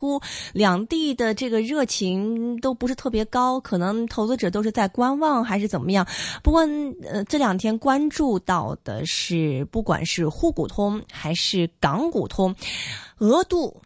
乎两地的这个热情都不是特别高，可能投资者都是在观望还是怎么样。不过，呃，这两天关注到的是，不管是沪股通还是港股通，额度。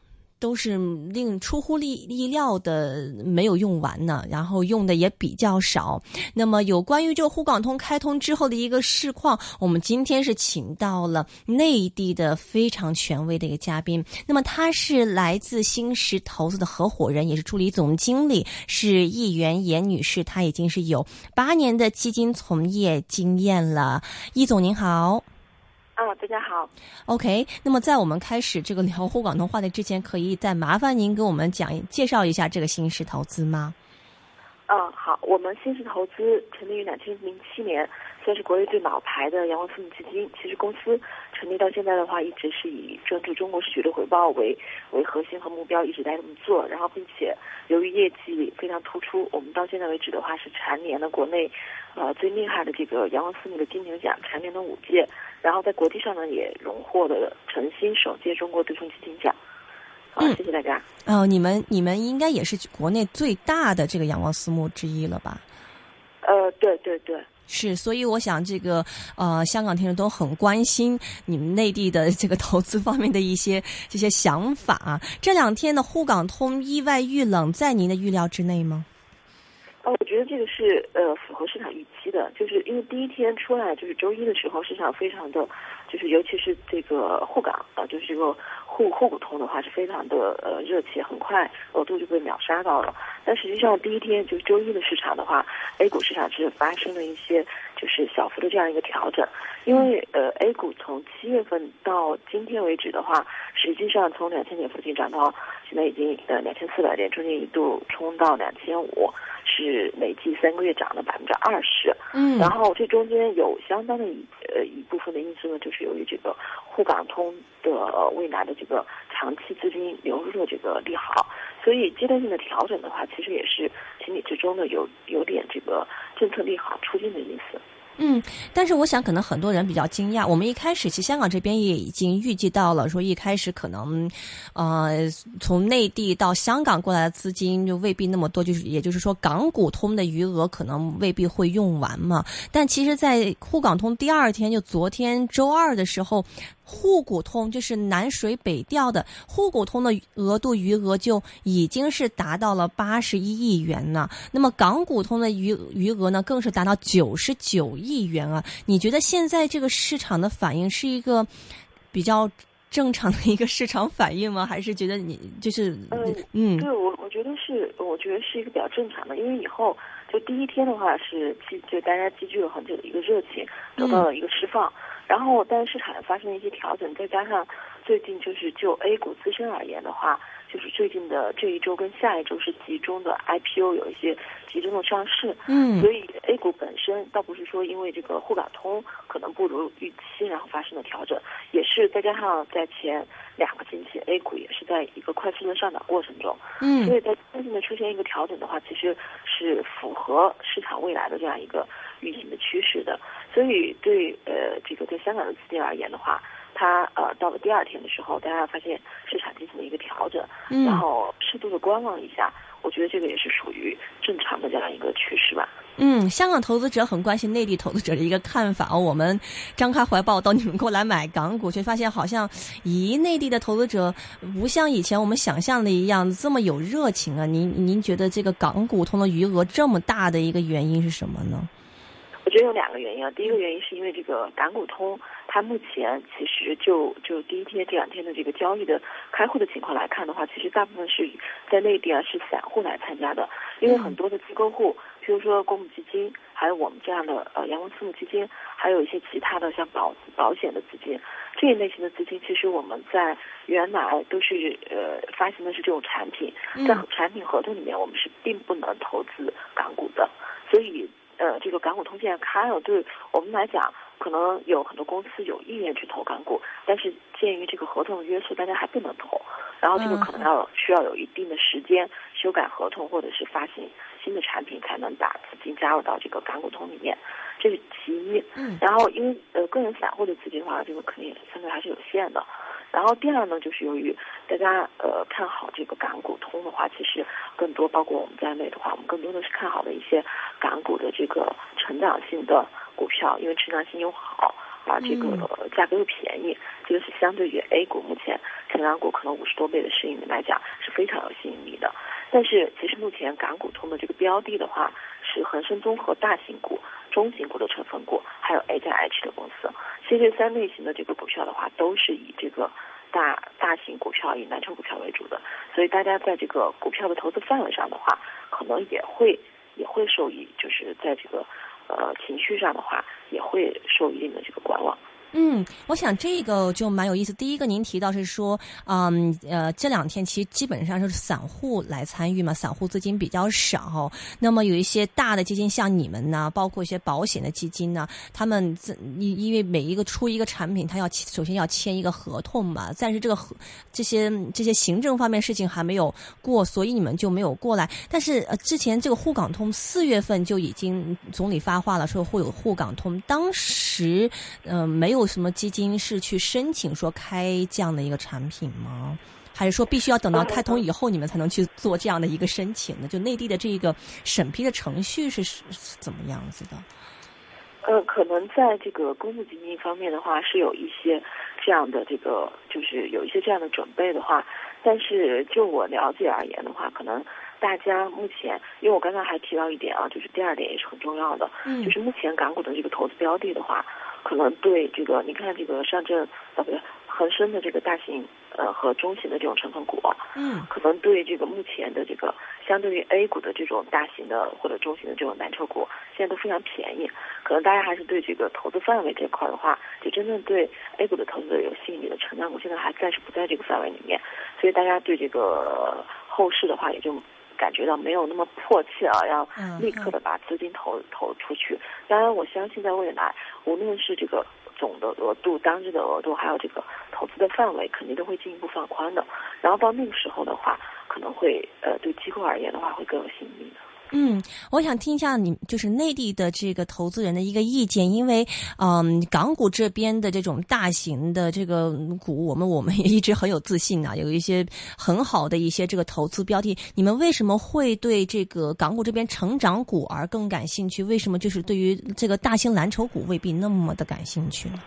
都是令出乎意意料的没有用完呢，然后用的也比较少。那么有关于这个沪港通开通之后的一个市况，我们今天是请到了内地的非常权威的一个嘉宾。那么他是来自新石投资的合伙人，也是助理总经理，是易元严女士。她已经是有八年的基金从业经验了。易总您好。啊，大家好。OK，那么在我们开始这个聊沪港通话题之前，可以再麻烦您给我们讲介绍一下这个新石投资吗？嗯，好，我们新石投资成立于两千零七年，算是国内最老牌的阳光私募基金。其实公司成立到现在的话，一直是以专注中国市值的回报为为核心和目标，一直在这么做。然后，并且由于业绩非常突出，我们到现在为止的话是蝉联了国内呃最厉害的这个阳光私募的金牛奖，蝉联了五届。然后在国际上呢，也荣获了诚心首届中国对冲基金奖。好，谢谢大家。哦，你们你们应该也是国内最大的这个阳光私募之一了吧？呃，对对对，是。所以我想，这个呃，香港听众都很关心你们内地的这个投资方面的一些这些想法。这两天的沪港通意外遇冷，在您的预料之内吗？哦，我觉得这个是呃符合市场预期的，就是因为第一天出来就是周一的时候，市场非常的，就是尤其是这个沪港啊，就是这个沪沪股通的话是非常的呃热切，很快额度就被秒杀到了。但实际上第一天就是周一的市场的话，A 股市场是发生了一些就是小幅的这样一个调整，因为呃 A 股从七月份到今天为止的话，实际上从两千点附近涨到现在已经呃两千四百点，中间一度冲到两千五。是累计三个月涨了百分之二十，嗯，然后这中间有相当的一呃一部分的因素呢，就是由于这个沪港通的未来的这个长期资金流入的这个利好，所以阶段性的调整的话，其实也是情理之中的，有有点这个政策利好出尽的意思。嗯，但是我想可能很多人比较惊讶。我们一开始其实香港这边也已经预计到了，说一开始可能，呃，从内地到香港过来的资金就未必那么多，就是也就是说港股通的余额可能未必会用完嘛。但其实，在沪港通第二天，就昨天周二的时候。沪股通就是南水北调的沪股通的额度余额就已经是达到了八十一亿元呢。那么港股通的余余额呢，更是达到九十九亿元啊。你觉得现在这个市场的反应是一个比较正常的一个市场反应吗？还是觉得你就是嗯嗯？对我我觉得是，我觉得是一个比较正常的，因为以后就第一天的话是积就大家积聚了很久的一个热情得到了一个释放。然后，但是市场发生了一些调整，再加上最近就是就 A 股自身而言的话，就是最近的这一周跟下一周是集中的 IPO 有一些集中的上市，嗯，所以 A 股本身倒不是说因为这个沪港通可能不如预期，然后发生了调整，也是再加上在前两个星期 A 股也是在一个快速的上涨过程中，嗯，所以在最近的出现一个调整的话，其实是符合市场未来的这样一个运行的趋势的。所以，对呃，这个对香港的资金而言的话，它呃到了第二天的时候，大家发现市场进行了一个调整，然后适度的观望一下，我觉得这个也是属于正常的这样一个趋势吧。嗯，香港投资者很关心内地投资者的一个看法。我们张开怀抱到你们过来买港股，却发现好像咦，内地的投资者不像以前我们想象的一样这么有热情啊。您您觉得这个港股通的余额这么大的一个原因是什么呢？我觉得有两个原因啊，第一个原因是因为这个港股通，它目前其实就就第一天、这两天的这个交易的开户的情况来看的话，其实大部分是在内地啊是散户来参加的，因为很多的机构户，譬如说公募基金，还有我们这样的呃阳光私募基金，还有一些其他的像保保险的资金，这一类型的资金，其实我们在原来都是呃发行的是这种产品，在产品合同里面，我们是并不能投资港股的，所以。呃，这个港股通现在开了，对我们来讲，可能有很多公司有意愿去投港股，但是鉴于这个合同的约束，大家还不能投。然后这个可能要需要有一定的时间修改合同，或者是发行新的产品，才能把资金加入到这个港股通里面。这是其一。嗯。然后因为呃个人散户的资金的话，这个肯定相对还是有限的。然后第二呢，就是由于大家呃看好这个港股通的话，其实更多包括我们在内的话，我们更多的是看好的一些港股的这个成长性的股票，因为成长性又好。啊，这个价格又便宜，这个是相对于 A 股目前成长股可能五十多倍的市盈率来讲是非常有吸引力的。但是其实目前港股通的这个标的的话，是恒生综合大型股、中型股的成分股，还有 A 加 H 的公司。其实这三类型的这个股票的话，都是以这个大大型股票、以蓝筹股票为主的。所以大家在这个股票的投资范围上的话，可能也会也会受益，就是在这个。呃，情绪上的话，也会受一定的这个观望。嗯，我想这个就蛮有意思。第一个，您提到是说，嗯，呃，这两天其实基本上是散户来参与嘛，散户资金比较少。那么有一些大的基金，像你们呢，包括一些保险的基金呢，他们因因为每一个出一个产品，他要首先要签一个合同嘛。但是这个合这些这些行政方面事情还没有过，所以你们就没有过来。但是呃，之前这个沪港通四月份就已经总理发话了，说会有沪港通，当时嗯没有。什么基金是去申请说开这样的一个产品吗？还是说必须要等到开通以后你们才能去做这样的一个申请呢？就内地的这个审批的程序是是怎么样子的？呃，可能在这个公募基金方面的话，是有一些这样的这个，就是有一些这样的准备的话，但是就我了解而言的话，可能大家目前，因为我刚才还提到一点啊，就是第二点也是很重要的，嗯，就是目前港股的这个投资标的的话。可能对这个，你看这个上证啊，不对，恒生的这个大型呃和中型的这种成分股，嗯，可能对这个目前的这个相对于 A 股的这种大型的或者中型的这种蓝筹股，现在都非常便宜。可能大家还是对这个投资范围这块的话，就真正对 A 股的投资者有吸引力的成长股，现在还暂时不在这个范围里面。所以大家对这个后市的话，也就。感觉到没有那么迫切啊，要立刻的把资金投投出去。当然，我相信在未来，无论是这个总的额度、当日的额度，还有这个投资的范围，肯定都会进一步放宽的。然后到那个时候的话，可能会呃，对机构而言的话，会更有吸引力的。嗯，我想听一下你就是内地的这个投资人的一个意见，因为嗯，港股这边的这种大型的这个股，我们我们也一直很有自信啊，有一些很好的一些这个投资标的。你们为什么会对这个港股这边成长股而更感兴趣？为什么就是对于这个大型蓝筹股未必那么的感兴趣呢？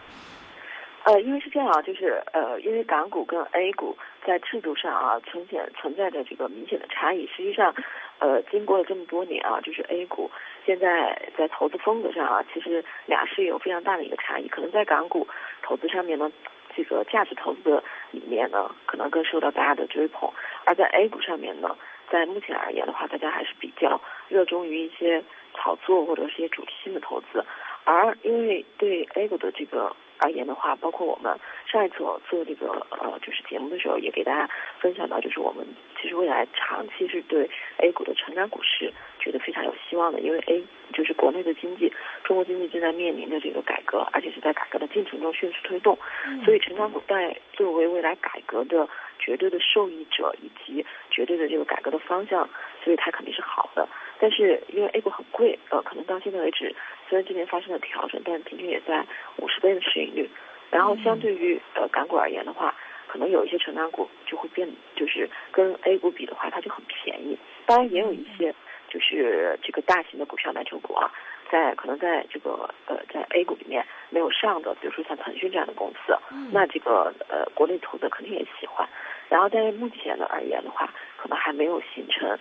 呃，因为是这样啊，就是呃，因为港股跟 A 股在制度上啊，存显存在着这个明显的差异。实际上，呃，经过了这么多年啊，就是 A 股现在在投资风格上啊，其实俩是有非常大的一个差异。可能在港股投资上面呢，这个价值投资的理念呢，可能更受到大家的追捧；而在 A 股上面呢，在目前而言的话，大家还是比较热衷于一些炒作或者是一些主题性的投资。而因为对 A 股的这个而言的话，包括我们上一次我做这个呃就是节目的时候，也给大家分享到，就是我们其实未来长期是对 A 股的成长股市觉得非常有希望的，因为 A 就是国内的经济，中国经济正在面临的这个改革，而且是在改革的进程中迅速推动，所以成长股在作为未来改革的绝对的受益者以及绝对的这个改革的方向，所以它肯定是好的。但是因为 A 股很贵，呃，可能到现在为止，虽然今年发生了调整，但平均也在五十倍的市盈率。然后相对于呃港股而言的话，可能有一些成长股就会变，就是跟 A 股比的话，它就很便宜。当然也有一些就是这个大型的股票蓝筹股啊，在可能在这个呃在 A 股里面没有上的，比如说像腾讯这样的公司，那这个呃国内投资者肯定也喜欢。然后但是目前的而言的话，可能还没有形成。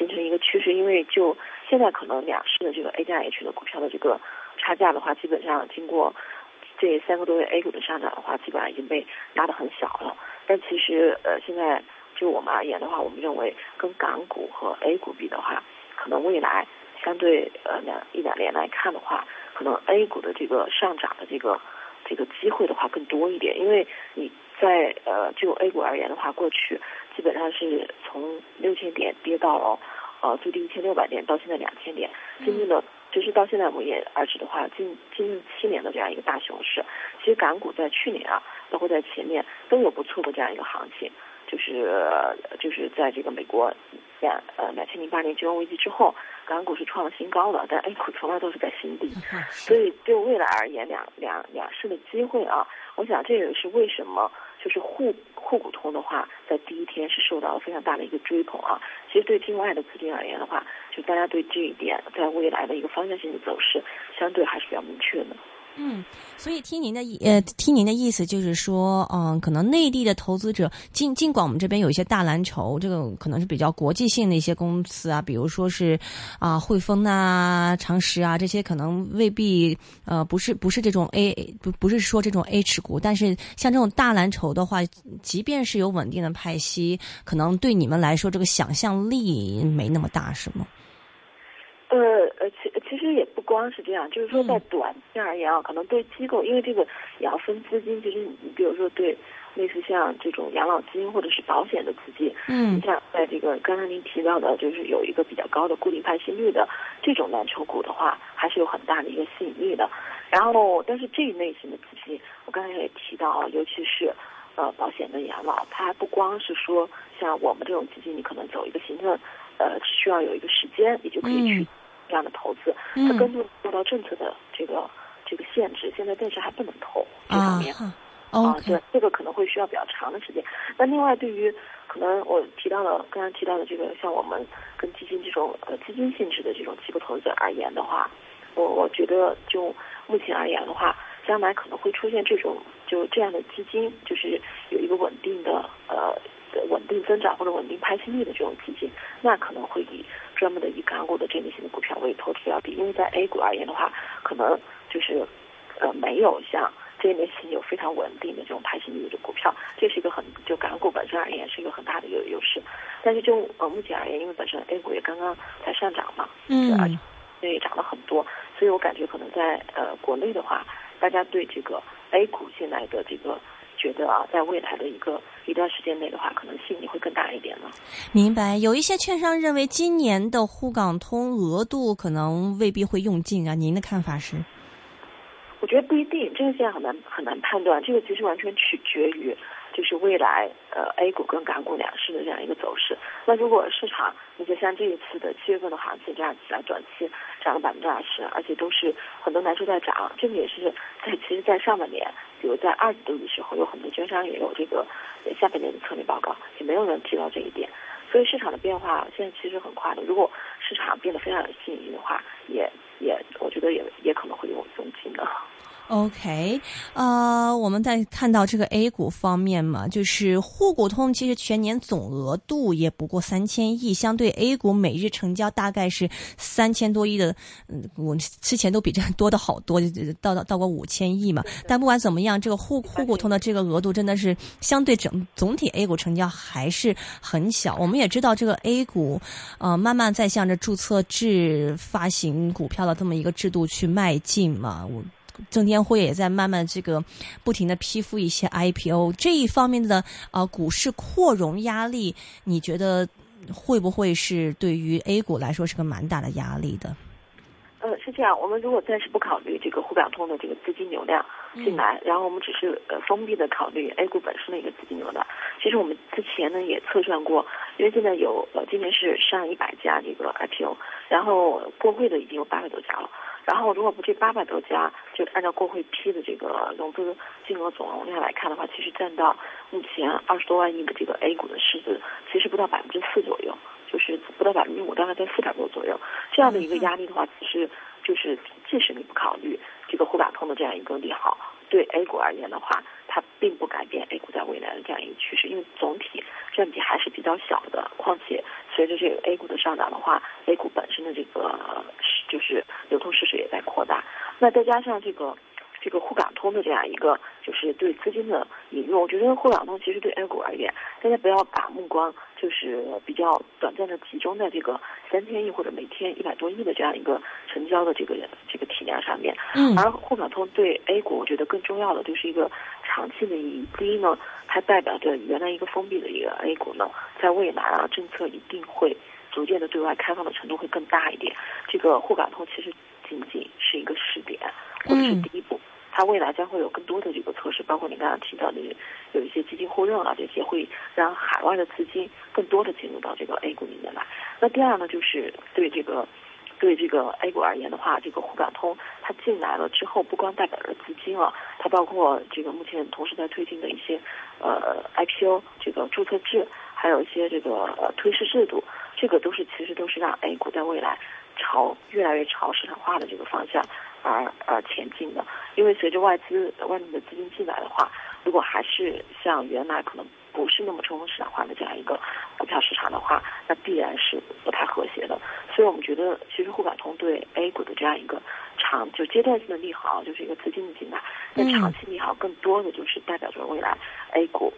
形成一个趋势，因为就现在可能两市的这个 A 加 H 的股票的这个差价的话，基本上经过这三个多月 A 股的上涨的话，基本上已经被拉得很小了。但其实呃，现在就我们而言的话，我们认为跟港股和 A 股比的话，可能未来相对呃两一两年来看的话，可能 A 股的这个上涨的这个这个机会的话更多一点，因为你在呃就 A 股而言的话，过去。基本上是从跌到了，呃最低一千六百点，到现在两千点，经历了就是到现在我也而止的话，经经历七年的这样一个大熊市。其实港股在去年啊，包括在前面都有不错的这样一个行情，就是就是在这个美国两呃两千零八年金融危机之后，港股是创了新高的，但 A 股从来都是在新低。所以对未来而言，两两两市的机会啊，我想这也是为什么就是沪沪股通的话，在第一天是受到了非常大的一个追捧啊。其实对境外的资金而言的话，就大家对这一点在未来的一个方向性的走势，相对还是比较明确的。嗯，所以听您的意呃，听您的意思就是说，嗯，可能内地的投资者尽尽管我们这边有一些大蓝筹，这个可能是比较国际性的一些公司啊，比如说是啊汇丰啊、长实啊这些，可能未必呃不是不是这种 A 不不是说这种 H 股，但是像这种大蓝筹的话，即便是有稳定的派息，可能对你们来说这个想象力没那么大，是吗？其其实也不光是这样，就是说在短期而言啊，可能对机构，因为这个也要分资金。其实你比如说对类似像这种养老金或者是保险的资金，嗯，像在这个刚才您提到的，就是有一个比较高的固定派息率的这种蓝筹股的话，还是有很大的一个吸引力的。然后，但是这一类型的资金，我刚才也提到啊，尤其是呃保险跟养老，它不光是说像我们这种基金，你可能走一个行政，呃，需要有一个时间，你就可以去。这样的投资，它根据受到政策的这个这个限制，现在暂时还不能投这方面啊。对，这个可能会需要比较长的时间。那另外，对于可能我提到的刚刚提到的这个，像我们跟基金这种呃基金性质的这种机构投资者而言的话，我我觉得就目前而言的话，将来可能会出现这种就这样的基金，就是有一个稳定的呃稳定增长或者稳定派息率的这种基金，那可能会以。专门的以港股的这类型的股票为投资标的，因为在 A 股而言的话，可能就是呃没有像这类型有非常稳定的这种派息率的股票，这是一个很就港股本身而言是一个很大的一个优势。但是就呃目前而言，因为本身 A 股也刚刚才上涨嘛，嗯，而且也涨了很多，所以我感觉可能在呃国内的话，大家对这个 A 股现在的这个。觉得啊，在未来的一个一段时间内的话，可能吸引力会更大一点呢。明白，有一些券商认为今年的沪港通额度可能未必会用尽啊，您的看法是？我觉得不一定，这个现在很难很难判断，这个其实完全取决于。就是未来呃 A 股跟港股两市的这样一个走势。那如果市场，你就像这一次的七月份的行情这样子啊，短期涨了百分之二十，而且都是很多蓝筹在涨，这个也是在其实，在上半年，比如在二季度的时候，有很多券商也有这个下半年的策略报告，也没有人提到这一点。所以市场的变化现在其实很快的。如果市场变得非常有吸引力的话，也也我觉得也也可能会有中金的。OK，呃，我们在看到这个 A 股方面嘛，就是沪股通其实全年总额度也不过三千亿，相对 A 股每日成交大概是三千多亿的，嗯，我之前都比这多的好多，到到到过五千亿嘛。但不管怎么样，这个沪沪股通的这个额度真的是相对整总体 A 股成交还是很小。我们也知道这个 A 股，呃，慢慢在向着注册制发行股票的这么一个制度去迈进嘛。我。证监会也在慢慢这个不停的批复一些 IPO 这一方面的呃股市扩容压力，你觉得会不会是对于 A 股来说是个蛮大的压力的？呃，是这样，我们如果暂时不考虑这个沪港通的这个资金流量进来，然后我们只是呃封闭的考虑 A 股本身的一个资金流量，其实我们之前呢也测算过，因为现在有呃今年是上一百家这个 IPO，然后过会的已经有八百多家了。然后，如果不这八百多家，就按照国会批的这个融资金额总容量来看的话，其实占到目前二十多万亿的这个 A 股的市值，其实不到百分之四左右，就是不到百分之五，大概在四百多左右。这样的一个压力的话，其实就是即使你不考虑这个沪港通的这样一个利好，对 A 股而言的话，它并不改变 A 股在未来的这样一个趋势，因为总体占比还是比较小的。况且随着这个 A 股的上涨的话，A 股本身的这个。就是流通市值也在扩大，那再加上这个这个沪港通的这样一个就是对资金的引入，我觉得沪港通其实对 A 股而言，大家不要把目光就是比较短暂的集中在这个三千亿或者每天一百多亿的这样一个成交的这个这个体量上面。嗯。而沪港通对 A 股，我觉得更重要的就是一个长期的意义。第一呢，它代表着原来一个封闭的一个 A 股呢，在未来啊，政策一定会。逐渐的对外开放的程度会更大一点。这个沪港通其实仅仅是一个试点，或者是第一步。它未来将会有更多的这个测试，包括你刚刚提到的有一些基金互认啊，这些会让海外的资金更多的进入到这个 A 股里面来。那第二呢，就是对这个对这个 A 股而言的话，这个沪港通它进来了之后，不光代表着资金啊，它包括这个目前同时在推进的一些呃 IPO 这个注册制，还有一些这个呃退市制度，这个都是其实都是让 A 股在未来朝越来越朝市场化的这个方向而而前进的。因为随着外资外面的资金进来的话，如果还是像原来可能。不是那么充分市场化的这样一个股票市场的话，那必然是不太和谐的。所以我们觉得，其实沪港通对 A 股的这样一个长就阶段性的利好，就是一个资金的进来；那长期利好更多的就是代表着未来 A 股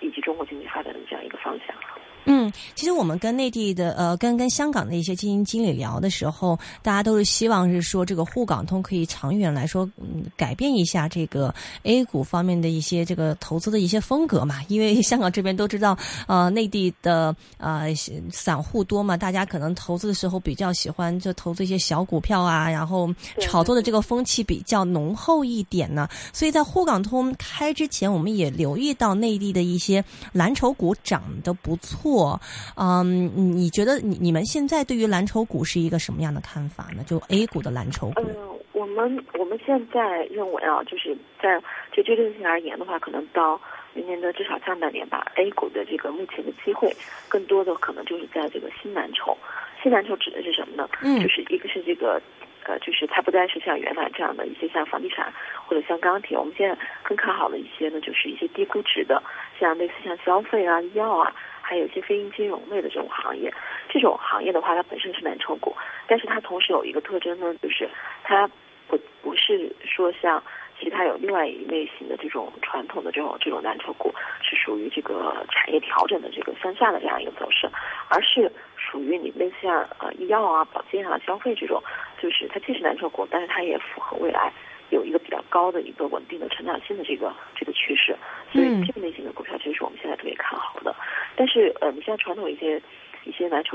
以及中国经济发展的这样一个方向。嗯，其实我们跟内地的呃，跟跟香港的一些基金经理聊的时候，大家都是希望是说这个沪港通可以长远来说，嗯，改变一下这个 A 股方面的一些这个投资的一些风格嘛。因为香港这边都知道，呃，内地的呃散户多嘛，大家可能投资的时候比较喜欢就投资一些小股票啊，然后炒作的这个风气比较浓厚一点呢。所以在沪港通开之前，我们也留意到内地的一些蓝筹股涨得不错。我，嗯，你觉得你你们现在对于蓝筹股是一个什么样的看法呢？就 A 股的蓝筹股。嗯，我们我们现在认为啊，就是在就阶段性而言的话，可能到明年的至少下半年吧，A 股的这个目前的机会，更多的可能就是在这个新蓝筹。新蓝筹指的是什么呢？嗯，就是一个是这个。呃，就是它不再是像原来这样的一些像房地产或者像钢铁，我们现在更看好的一些呢，就是一些低估值的，像类似像消费啊、医药啊，还有一些非银金融类的这种行业。这种行业的话，它本身是蓝筹股，但是它同时有一个特征呢，就是它不不是说像。其他有另外一类型的这种传统的这种这种蓝筹股，是属于这个产业调整的这个向下的这样一个走势，而是属于你类似像医药啊、保健啊、消费这种，就是它既是蓝筹股，但是它也符合未来有一个比较高的一个稳定的成长性的这个这个趋势，所以这个类型的股票其实是我们现在特别看好的。但是呃，你像传统一些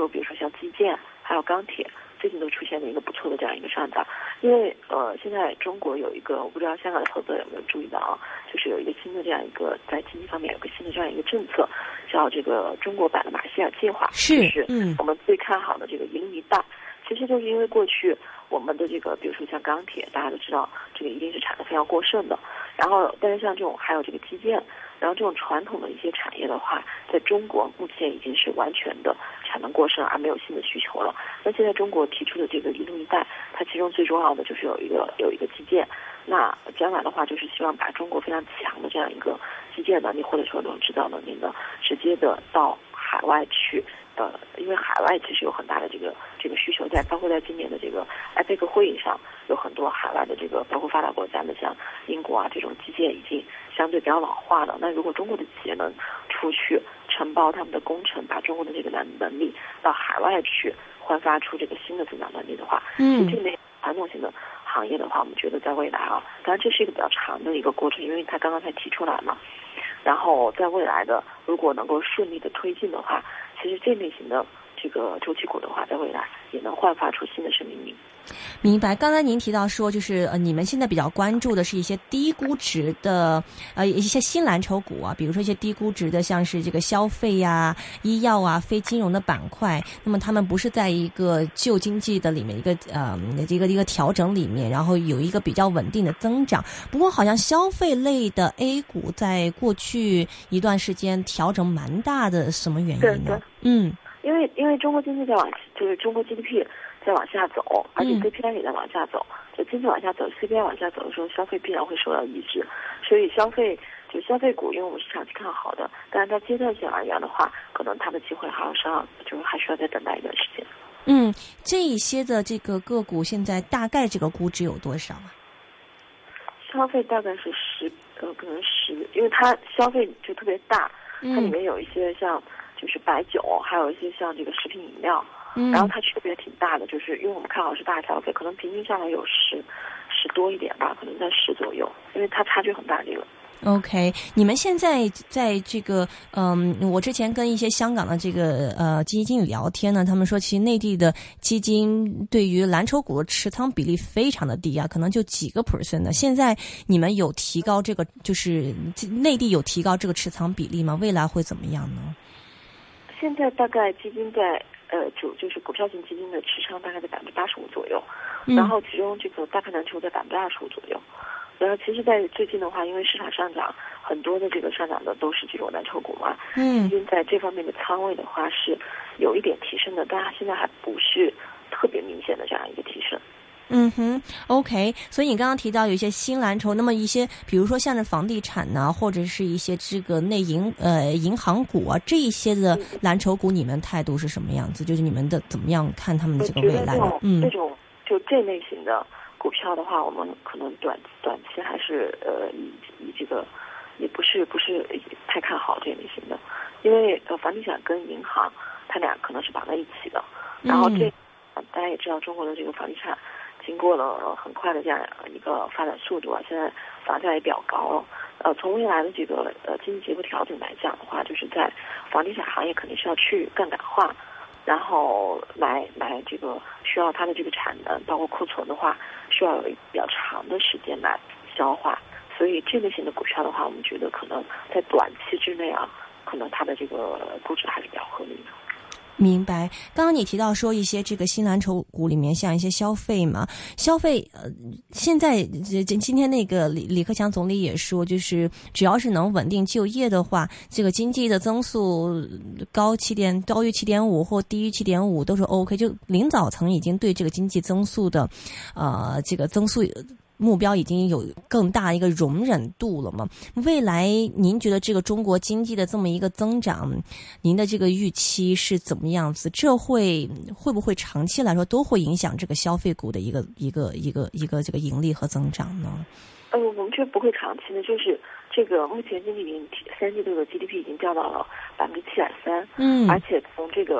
比如说像基建还有钢铁。最近都出现了一个不错的这样一个上涨，因为呃，现在中国有一个，我不知道香港的投资者有没有注意到啊，就是有一个新的这样一个在经济方面有个新的这样一个政策，叫这个中国版的马歇尔计划，是嗯，我们最看好的这个一路一带，其实就是因为过去我们的这个，比如说像钢铁，大家都知道这个一定是产能非常过剩的，然后但是像这种还有这个基建。然后这种传统的一些产业的话，在中国目前已经是完全的产能过剩，而没有新的需求了。那现在中国提出的这个“一路一带”，它其中最重要的就是有一个有一个基建。那将来的话，就是希望把中国非常强的这样一个基建能力，或者说这种制造能力呢，直接的到海外去。呃，因为海外其实有很大的这个这个需求在，包括在今年的这个 IPEC 会议上，有很多海外的这个，包括发达国家的，像英国啊这种基建已经相对比较老化的。那如果中国的企业能出去承包他们的工程，把中国的这个能能力到海外去焕发出这个新的增长能力的话，嗯，这类传统型的行业的话，我们觉得在未来啊，当然这是一个比较长的一个过程，因为他刚刚才提出来嘛。然后在未来的，如果能够顺利的推进的话，其实这类型的这个周期股的话，在未来也能焕发出新的生命力。明白。刚才您提到说，就是呃，你们现在比较关注的是一些低估值的呃一些新蓝筹股啊，比如说一些低估值的，像是这个消费呀、医药啊、非金融的板块。那么他们不是在一个旧经济的里面一个呃一个一个调整里面，然后有一个比较稳定的增长。不过好像消费类的 A 股在过去一段时间调整蛮大的，什么原因呢？嗯，因为因为中国经济在往就是中国 GDP。在往下走，而且 CPI 也在往下走。就经济往下走，CPI 往下走的时候，消费必然会受到抑制。所以消费就消费股，因为我们是长期看好的，但是在阶段性而言的话，可能它的机会还要上，就是还需要再等待一段时间。嗯，这一些的这个个股现在大概这个估值有多少啊？消费大概是十，呃，可能十，因为它消费就特别大，它里面有一些像就是白酒，还有一些像这个食品饮料。然后它区别挺大的，就是因为我们看好是大消费，可能平均下来有十十多一点吧，可能在十左右，因为它差距很大这个。OK，你们现在在这个嗯，我之前跟一些香港的这个呃基金经理聊天呢，他们说其实内地的基金对于蓝筹股的持仓比例非常的低啊，可能就几个 percent 的。现在你们有提高这个，就是内地有提高这个持仓比例吗？未来会怎么样呢？现在大概基金在呃就就是股票型基金的持仓大概在百分之八十五左右，嗯然后其中这个大盘蓝筹在百分之二十五左右。然后其实，在最近的话，因为市场上涨，很多的这个上涨的都是这种蓝筹股嘛，嗯，因为在这方面的仓位的话是有一点提升的，但它现在还不是特别明显的这样一个提升。嗯哼，OK。所以你刚刚提到有一些新蓝筹，那么一些比如说像是房地产呐、或者是一些这个内银呃银行股啊这一些的蓝筹股，你们态度是什么样子？就是你们的怎么样看他们我这个？未来呢嗯这种就这类型的股票的话，我们可能短短期还是呃以以这个也不是不是太看好这类型的，因为呃房地产跟银行它俩可能是绑在一起的，然后这、大家也知道中国的这个房地产经过了很快的这样一个发展速度啊，现在房价也比较高了。呃，从未来的这个呃经济结构调整来讲的话，就是在房地产行业肯定是要去杠杆化，然后来来这个需要它的这个产能，包括库存的话，需要有一比较长的时间来消化。所以这类型的股票的话，我们觉得可能在短期之内啊，可能它的这个估值还是比较合理的。明白。刚刚你提到说一些这个新蓝筹股里面，像一些消费嘛，消费呃，现在这这今天那个李李克强总理也说，就是只要是能稳定就业的话，这个经济的增速高七点高于七点五或低于七点五都是 OK。就领导层已经对这个经济增速的，呃，这个增速。目标已经有更大一个容忍度了嘛？未来您觉得这个中国经济的这么一个增长，您的这个预期是怎么样子？这会会不会长期来说都会影响这个消费股的一个一个一个一个这个盈利和增长呢？呃，我们觉得不会长期的，就是这个目前经济已经三季度的 GDP 已经掉到了百分之七点三，嗯而且从这个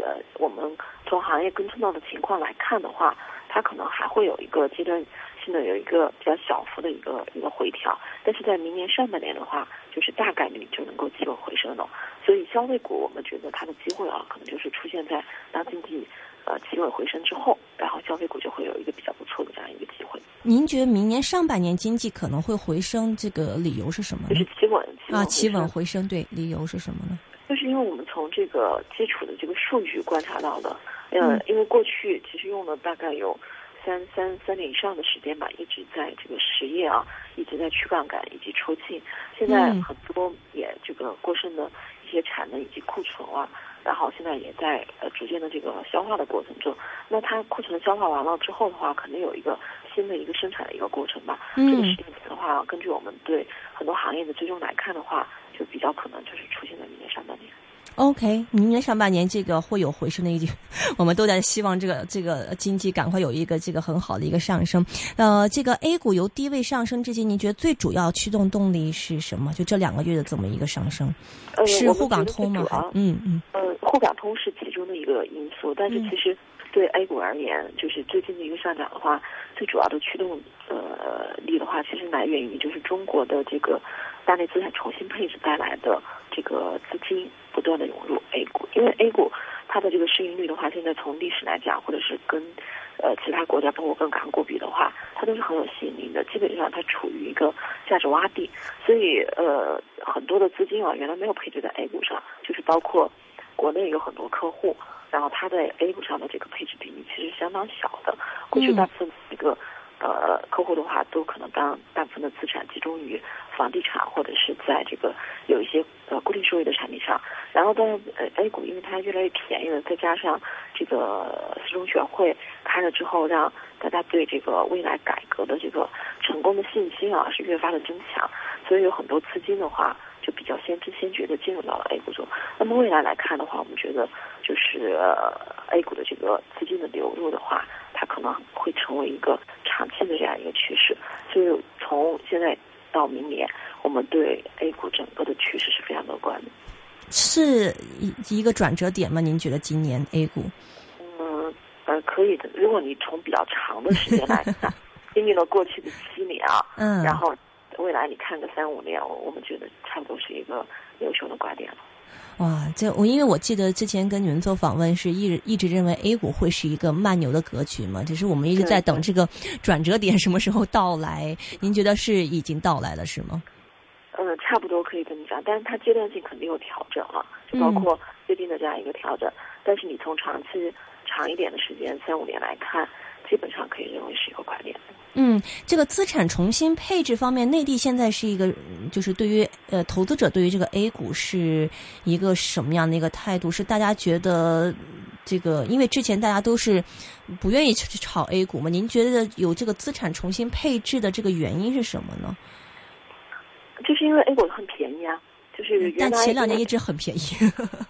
呃我们从行业跟踪到的情况来看的话，它可能还会有一个阶段性的有一个比较小幅的一个一个回调，但是在明年上半年的话，就是大概率就能够企稳回升了。所以消费股我们觉得它的机会啊，可能就是出现在当经济呃企稳回升之后，然后消费股就会有一个比较不错的这样一个机会，您觉得明年上半年经济可能会回升，这个理由是什么呢就是？企稳啊，企稳回升回升，对，理由是什么呢？就是因为我们从这个基础的这个数据观察到的，呃，嗯因为过去其实用了大概有三三三年以上的时间吧，一直在这个实业啊，一直在去杠杆以及抽净，现在嗯很多也这个过剩的一些产能以及库存啊，然后现在也在呃逐渐的这个消化的过程中，那它库存消化完了之后的话，肯定有一个新的一个生产的一个过程吧。这个嗯时间点的话，根据我们对很多行业的追踪来看的话，就比较可能就是出现在明年上半年。OK，明年上半年这个会有回升的一点，我们都在希望这个这个经济赶快有一个这个很好的一个上升。呃，这个 A 股由低位上升至今，您觉得最主要驱动动力是什么？就这两个月的这么一个上升，呃，是沪港通吗？嗯嗯呃，沪港通是其中的一个因素，但是嗯其实对 A 股而言，就是最近的一个上涨的话，最主要的驱动呃力的话，其实来源于就是中国的这个大类资产重新配置带来的这个资金不断的涌入 A 股，因为 A 股它的这个市盈率的话，现在从历史来讲，或者是跟呃其他国家包括跟港股比的话，它都是很有吸引力的，基本上它处于一个价值洼地，所以呃很多的资金啊原来没有配置在 A 股上，就是包括国内有很多客户，然后它在 A 股上的这个配置比例其实相当小的，过去嗯。大部分这个。呃，客户的话都可能当大部分的资产集中于房地产或者是在这个有一些呃固定收益的产品上，然后但是呃 A 股因为它越来越便宜了，再加上这个四中全会开了之后，让大家对这个未来改革的这个成功的信心啊是越发的增强，所以有很多资金的话就比较先知先觉的进入到了 A 股中。那么未来来看的话，我们觉得就是、呃 A 股的这个资金的流入的话，它可能会成为一个长期的这样一个趋势。所以从现在到明年，我们对 A 股整个的趋势是非常乐观的。是一一个转折点吗？您觉得今年 A 股？嗯呃，可以的。如果你从比较长的时间来看，经历了过去的七年啊，嗯，然后未来你看个三五年，我我们觉得差不多是一个优秀的拐点了。哇，这我因为我记得之前跟你们做访问，是一直一直认为 A 股会是一个慢牛的格局嘛，就是我们一直在等这个转折点 什么时候到来。您觉得是已经到来了是吗？嗯，差不多可以这么讲，但是它阶段性肯定有调整了，就包括最近的这样一个调整。但是你从长期长一点的时间，三五年来看，基本上可以认为是一个拐点。嗯，这个资产重新配置方面，内地现在是一个，就是对于呃投资者对于这个 A 股是一个什么样的一个态度？是大家觉得这个，因为之前大家都是不愿意去炒 A 股嘛？您觉得有这个资产重新配置的这个原因是什么呢？就是因为 A 股很便宜啊，就是但前两年一直很便宜。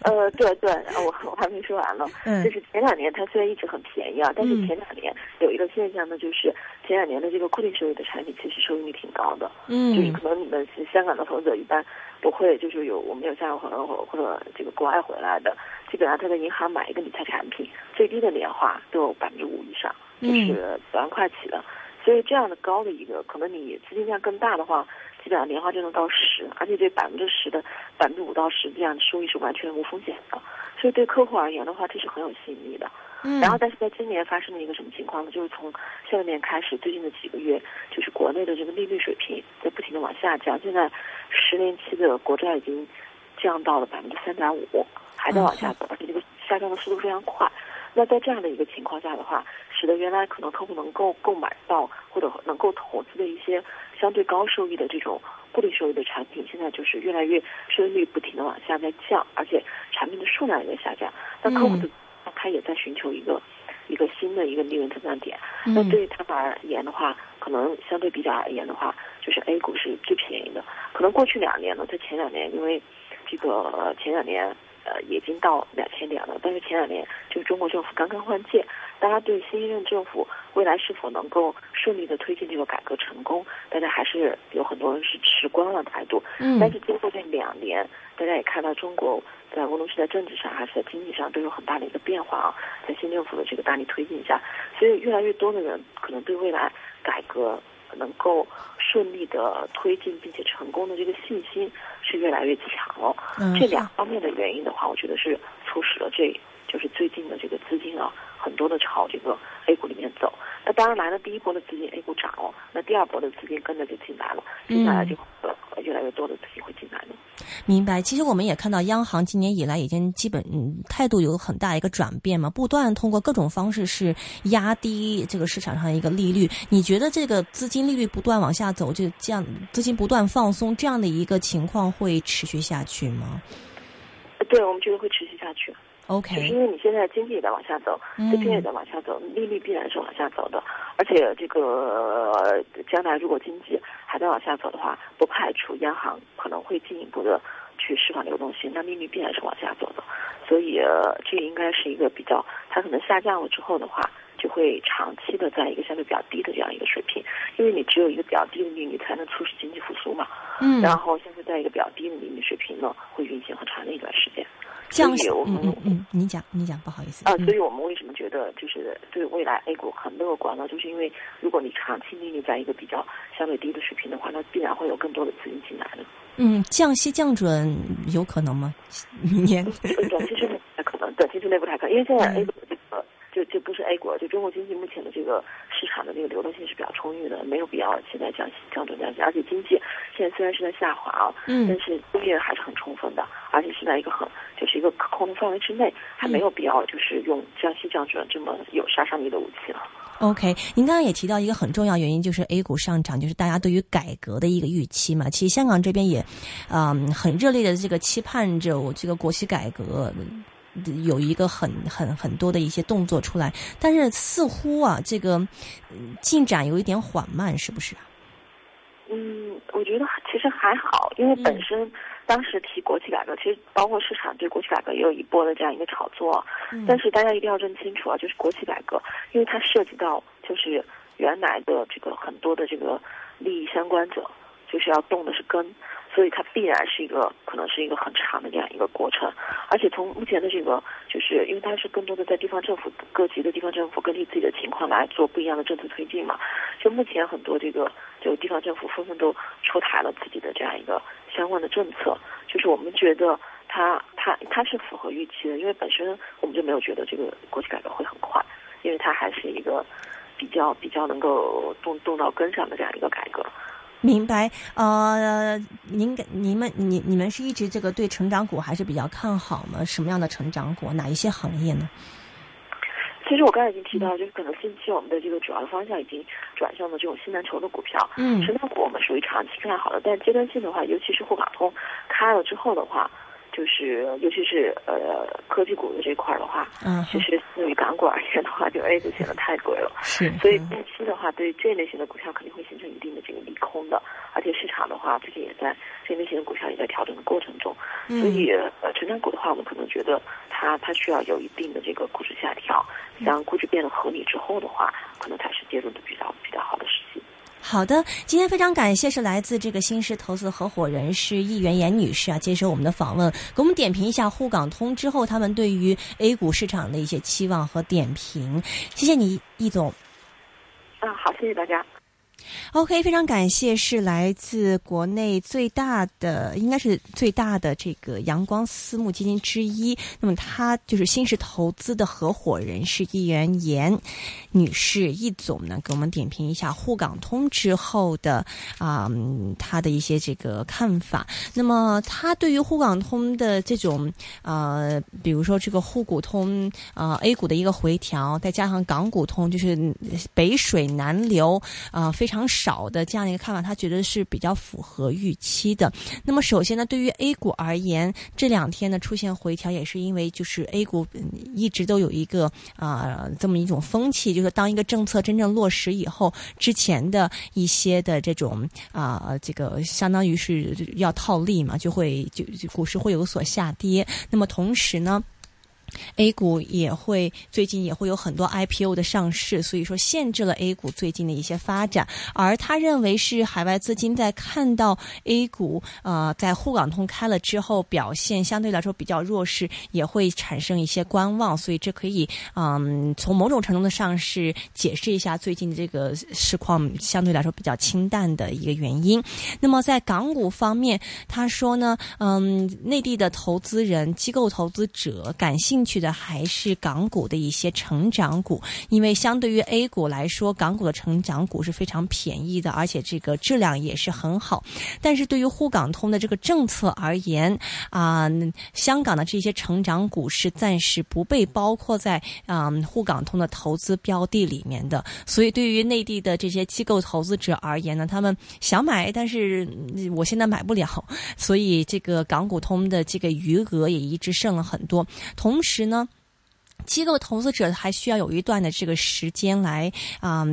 呃，对对，我我还没说完了。嗯，就是前两年它虽然一直很便宜啊，但是前两年有一个现象呢，就是前两年的这个固定收益的产品其实收益率挺高的。嗯，就是可能你们是香港的投资者一般不会，就是有我们有香港朋友或者这个国外回来的，基本上他在银行买一个理财产品，最低的年化都有百分之五以上，就是几万块起的。所以这样的高的一个，可能你资金量更大的话。基本上年化就能到十，而且这百分之十的百分之五到十这样的收益是完全无风险的，所以对客户而言的话，这是很有吸引力的。嗯。然后，但是在今年发生了一个什么情况呢？就是从下半年开始，最近的几个月，就是国内的这个利率水平在不停的往下降。现在十年期的国债已经降到了百分之三点五，还在往下走，而且这个下降的速度非常快。那在这样的一个情况下的话，使得原来可能客户能够购买到或者能够投资的一些相对高收益的这种固定收益的产品，现在就是越来越收益率不停的往下在降，而且产品的数量也在下降。那客户的他也在寻求一个一个新的一个利润增长点。那对于他而言的话，可能相对比较而言的话，就是 A 股是最便宜的。可能过去两年呢，在前两年因为这个前两年。呃，已经到两千点了，但是前两年就是中国政府刚刚换届，大家对新一任政府未来是否能够顺利的推进这个改革成功，大家还是有很多人是持观望态度。嗯。但是经过这两年，大家也看到中国在无论是在政治上还是在经济上都有很大的一个变化啊，在新政府的这个大力推进下，所以越来越多的人可能对未来改革。能够顺利的推进并且成功的这个信心是越来越强了。这两方面的原因的话，我觉得是促使了这就是最近的这个资金啊，很多的朝这个 A 股里面走。那当然来了第一波的资金，A 股涨了，那第二波的资金跟着就进来了，接下来就越来越多的资金会进来了。明白。其实我们也看到，央行今年以来已经基本态度有很大一个转变嘛，不断通过各种方式是压低这个市场上一个利率。你觉得这个资金利率不断往下走，就这样资金不断放松这样的一个情况会持续下去吗？对，我们觉得会持续下去。OK，就是因为你现在经济也在往下走，资金也在往下走，利率必然是往下走的。而且这个将来如果经济还在往下走的话，不排除央行可能会进一步的去释放流动性，那利率必然是往下走的。所以这应该是一个比较，它可能下降了之后的话，就会长期的在一个相对比较低的这样一个水平。因为你只有一个比较低的利率，才能促使经济复苏嘛。嗯。然后现在在一个比较低的利率水平呢，会运行很长的一段时间。降息，嗯嗯嗯，你讲，你讲，不好意思。啊，所以我们为什么觉得就是对未来 A 股很乐观呢？就是因为如果你长期利率在一个比较相对低的水平的话，那必然会有更多的资金进来的。嗯，降息降准有可能吗？明年？短期之内不太可能，短期之内不太可能，因为现在 A 股这个就就不是 A 股，就中国经济目前的这个市场的这个流动性是比较充裕的，没有必要现在降息降准降息，而且经济现在虽然是在下滑啊，嗯，但是就业还是很充分的，而且是在一个很。就是一个可控的范围之内，还没有必要就是用降息降准这么有杀伤力的武器了。OK，您刚刚也提到一个很重要原因，就是 A 股上涨，就是大家对于改革的一个预期嘛。其实香港这边也，嗯，很热烈的这个期盼着我这个国企改革有一个很很很多的一些动作出来，但是似乎啊，这个进展有一点缓慢，是不是？嗯，我觉得其实还好，因为本身。当时提国企改革，其实包括市场对国企改革也有一波的这样一个炒作，嗯但是大家一定要认清楚啊，就是国企改革，因为它涉及到就是原来的这个很多的这个利益相关者，就是要动的是根，所以它必然是一个可能是一个很长的这样一个过程，而且从目前的这个，就是因为它是更多的在地方政府各级的地方政府根据自己的情况来做不一样的政策推进嘛，就目前很多这个就地方政府纷纷都出台了自己的这样一个。相关的政策，就是我们觉得它它它是符合预期的，因为本身我们就没有觉得这个国企改革会很快，因为它还是一个比较比较能够动动到根上的这样一个改革，明白。呃，您你们你你们是一直这个对成长股还是比较看好吗？什么样的成长股？哪一些行业呢？其实我刚才已经提到，就是可能近期我们的这个主要的方向已经转向了这种新蓝筹的股票。嗯，成长股我们属于长期看好的，但阶段性的话，尤其是沪港通开了之后的话。就是尤其是呃科技股的这块的话，嗯，其实对于港股而言的话，就 A 股显得太贵了，是，所以近期的话，对这类型的股票肯定会形成一定的这个利空的，而且市场的话，最近也在这类型的股票也在调整的过程中，所以呃成长股的话，我们可能觉得它它需要有一定的这个估值下调，当估值变得合理之后的话，可能才是介入的比较比较好的时机。好的，今天非常感谢是来自这个新世投资合伙人是易元严女士啊，接受我们的访问，给我们点评一下沪港通之后他们对于 A 股市场的一些期望和点评。谢谢你，易总。啊，好，谢谢大家。OK，非常感谢，是来自国内最大的，应该是最大的这个阳光私募基金之一。那么，他就是新时投资的合伙人是易元妍女士，易总呢，给我们点评一下沪港通之后的啊，他的一些这个看法。那么，他对于沪港通的这种呃，比如说这个沪股通啊，A 股的一个回调，再加上港股通就是北水南流啊，非常。少的这样的一个看法，他觉得是比较符合预期的。那么，首先呢，对于 A 股而言，这两天呢出现回调，也是因为就是 A 股一直都有一个啊这么一种风气，就是当一个政策真正落实以后，之前的一些的这种啊这个相当于是要套利嘛，就会就股市会有所下跌。那么同时呢。A 股也会最近也会有很多 IPO 的上市，所以说限制了 A 股最近的一些发展。而他认为是海外资金在看到 A 股呃在沪港通开了之后表现相对来说比较弱势，也会产生一些观望。所以这可以嗯从某种程度的上是解释一下最近这个市况相对来说比较清淡的一个原因。那么在港股方面，他说呢，嗯，内地的投资人、机构投资者感兴趣的还是港股的一些成长股，因为相对于 A 股来说，港股的成长股是非常便宜的，而且这个质量也是很好。但是对于沪港通的这个政策而言，啊，香港的这些成长股是暂时不被包括在啊沪港通的投资标的里面的。所以对于内地的这些机构投资者而言呢，他们想买，但是我现在买不了，所以这个港股通的这个余额也一直剩了很多，同时。时呢？机构投资者还需要有一段的这个时间来啊，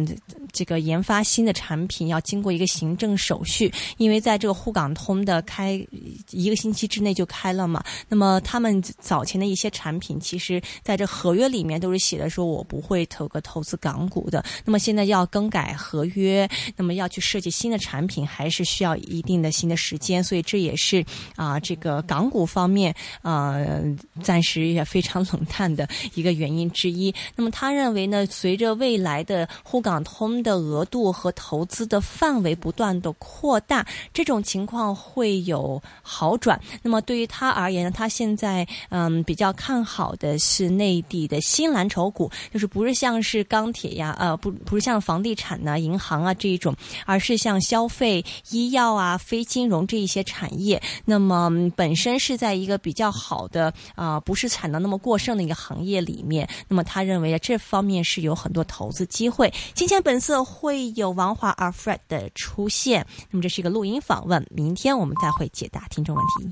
这个研发新的产品，要经过一个行政手续。因为在这个沪港通的开一个星期之内就开了嘛，那么他们早前的一些产品，其实在这合约里面都是写的说我不会投个投资港股的。那么现在要更改合约，那么要去设计新的产品，还是需要一定的新的时间。所以这也是啊，这个港股方面啊，暂时也非常 冷淡的。一个原因之一。那么他认为呢，随着未来的沪港通的额度和投资的范围不断的扩大，这种情况会有好转。那么对于他而言呢，他现在嗯比较看好的是内地的新蓝筹股，就是不是像是钢铁呀，呃不不是像房地产呢、银行啊这一种，而是像消费、医药啊、非金融这一些产业。那么本身是在一个比较好的啊，不是产能那么过剩的一个行业。里面，那么他认为这方面是有很多投资机会。今天本色会有王华 Alfred 的出现，那么这是一个录音访问，明天我们再会解答听众问题。